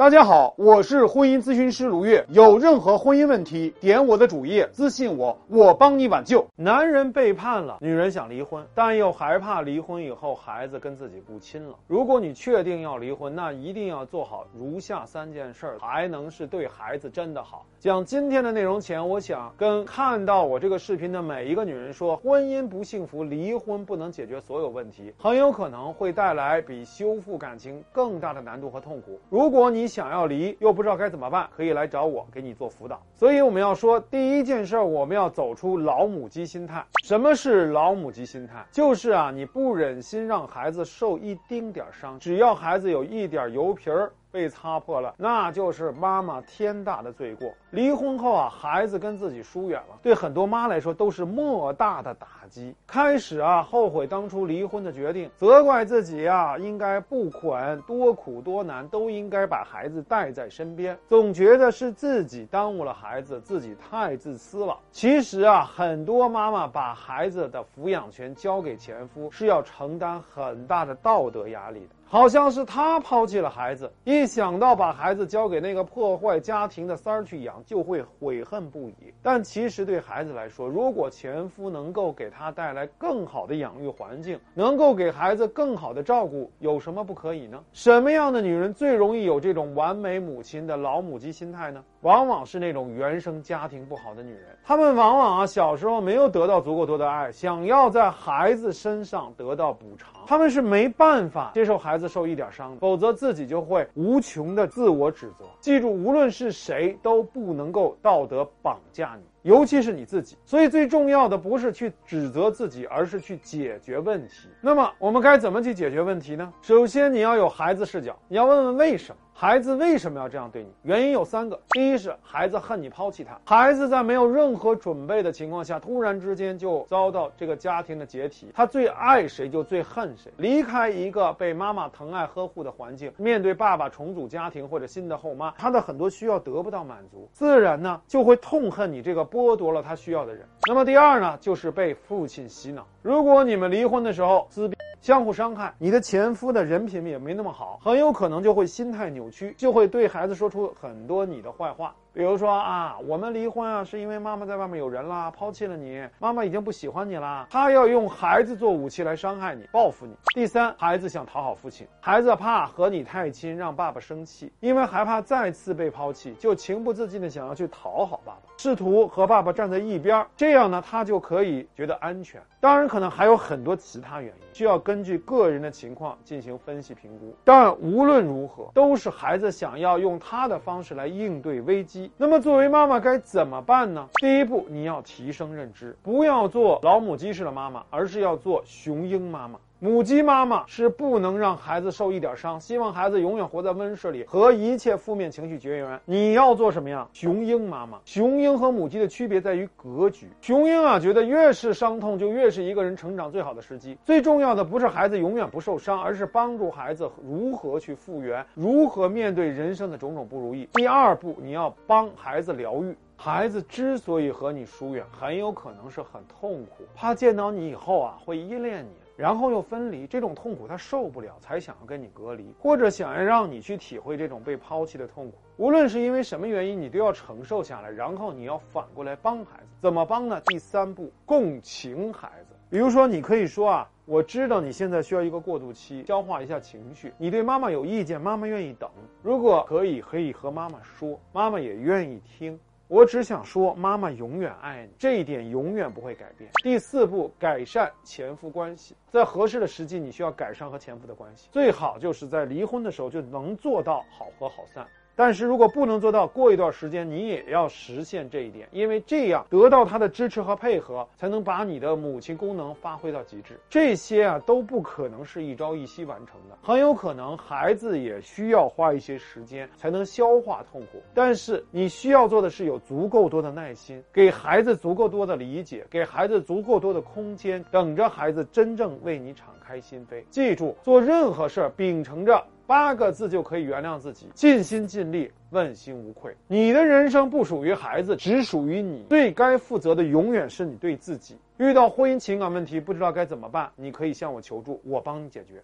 大家好，我是婚姻咨询师卢月。有任何婚姻问题，点我的主页私信我，我帮你挽救。男人背叛了，女人想离婚，但又害怕离婚以后孩子跟自己不亲了。如果你确定要离婚，那一定要做好如下三件事，才能是对孩子真的好。讲今天的内容前，我想跟看到我这个视频的每一个女人说：婚姻不幸福，离婚不能解决所有问题，很有可能会带来比修复感情更大的难度和痛苦。如果你想要离，又不知道该怎么办，可以来找我给你做辅导。所以我们要说，第一件事儿，我们要走出老母鸡心态。什么是老母鸡心态？就是啊，你不忍心让孩子受一丁点儿伤，只要孩子有一点油皮儿。被擦破了，那就是妈妈天大的罪过。离婚后啊，孩子跟自己疏远了，对很多妈来说都是莫大的打击。开始啊，后悔当初离婚的决定，责怪自己啊，应该不管多苦多难，都应该把孩子带在身边，总觉得是自己耽误了孩子，自己太自私了。其实啊，很多妈妈把孩子的抚养权交给前夫，是要承担很大的道德压力的。好像是他抛弃了孩子，一想到把孩子交给那个破坏家庭的三儿去养，就会悔恨不已。但其实对孩子来说，如果前夫能够给他带来更好的养育环境，能够给孩子更好的照顾，有什么不可以呢？什么样的女人最容易有这种完美母亲的老母鸡心态呢？往往是那种原生家庭不好的女人，她们往往啊小时候没有得到足够多的爱，想要在孩子身上得到补偿，她们是没办法接受孩子。受一点伤，否则自己就会无穷的自我指责。记住，无论是谁都不能够道德绑架你。尤其是你自己，所以最重要的不是去指责自己，而是去解决问题。那么我们该怎么去解决问题呢？首先，你要有孩子视角，你要问问为什么孩子为什么要这样对你？原因有三个：第一是孩子恨你抛弃他，孩子在没有任何准备的情况下，突然之间就遭到这个家庭的解体，他最爱谁就最恨谁。离开一个被妈妈疼爱呵护的环境，面对爸爸重组家庭或者新的后妈，他的很多需要得不到满足，自然呢就会痛恨你这个。剥夺了他需要的人。那么第二呢，就是被父亲洗脑。如果你们离婚的时候撕逼、相互伤害，你的前夫的人品也没那么好，很有可能就会心态扭曲，就会对孩子说出很多你的坏话。比如说啊，我们离婚啊，是因为妈妈在外面有人啦，抛弃了你，妈妈已经不喜欢你啦。他要用孩子做武器来伤害你，报复你。第三，孩子想讨好父亲，孩子怕和你太亲，让爸爸生气，因为害怕再次被抛弃，就情不自禁的想要去讨好爸爸，试图和爸爸站在一边，这样呢，他就可以觉得安全。当然，可能还有很多其他原因，需要根据个人的情况进行分析评估。但无论如何，都是孩子想要用他的方式来应对危机。那么，作为妈妈该怎么办呢？第一步，你要提升认知，不要做老母鸡式的妈妈，而是要做雄鹰妈妈。母鸡妈妈是不能让孩子受一点伤，希望孩子永远活在温室里，和一切负面情绪绝缘。你要做什么呀？雄鹰妈妈。雄鹰和母鸡的区别在于格局。雄鹰啊，觉得越是伤痛，就越是一个人成长最好的时机。最重要的不是孩子永远不受伤，而是帮助孩子如何去复原，如何面对人生的种种不如意。第二步，你要帮孩子疗愈。孩子之所以和你疏远，很有可能是很痛苦，怕见到你以后啊会依恋你。然后又分离，这种痛苦他受不了，才想要跟你隔离，或者想要让你去体会这种被抛弃的痛苦。无论是因为什么原因，你都要承受下来，然后你要反过来帮孩子。怎么帮呢？第三步，共情孩子。比如说，你可以说啊，我知道你现在需要一个过渡期，消化一下情绪。你对妈妈有意见，妈妈愿意等。如果可以，可以和妈妈说，妈妈也愿意听。我只想说，妈妈永远爱你，这一点永远不会改变。第四步，改善前夫关系，在合适的时机，你需要改善和前夫的关系，最好就是在离婚的时候就能做到好合好散。但是如果不能做到，过一段时间你也要实现这一点，因为这样得到他的支持和配合，才能把你的母亲功能发挥到极致。这些啊都不可能是一朝一夕完成的，很有可能孩子也需要花一些时间才能消化痛苦。但是你需要做的是有足够多的耐心，给孩子足够多的理解，给孩子足够多的空间，等着孩子真正为你敞开心扉。记住，做任何事儿秉承着。八个字就可以原谅自己，尽心尽力，问心无愧。你的人生不属于孩子，只属于你。最该负责的永远是你对自己。遇到婚姻情感问题，不知道该怎么办，你可以向我求助，我帮你解决。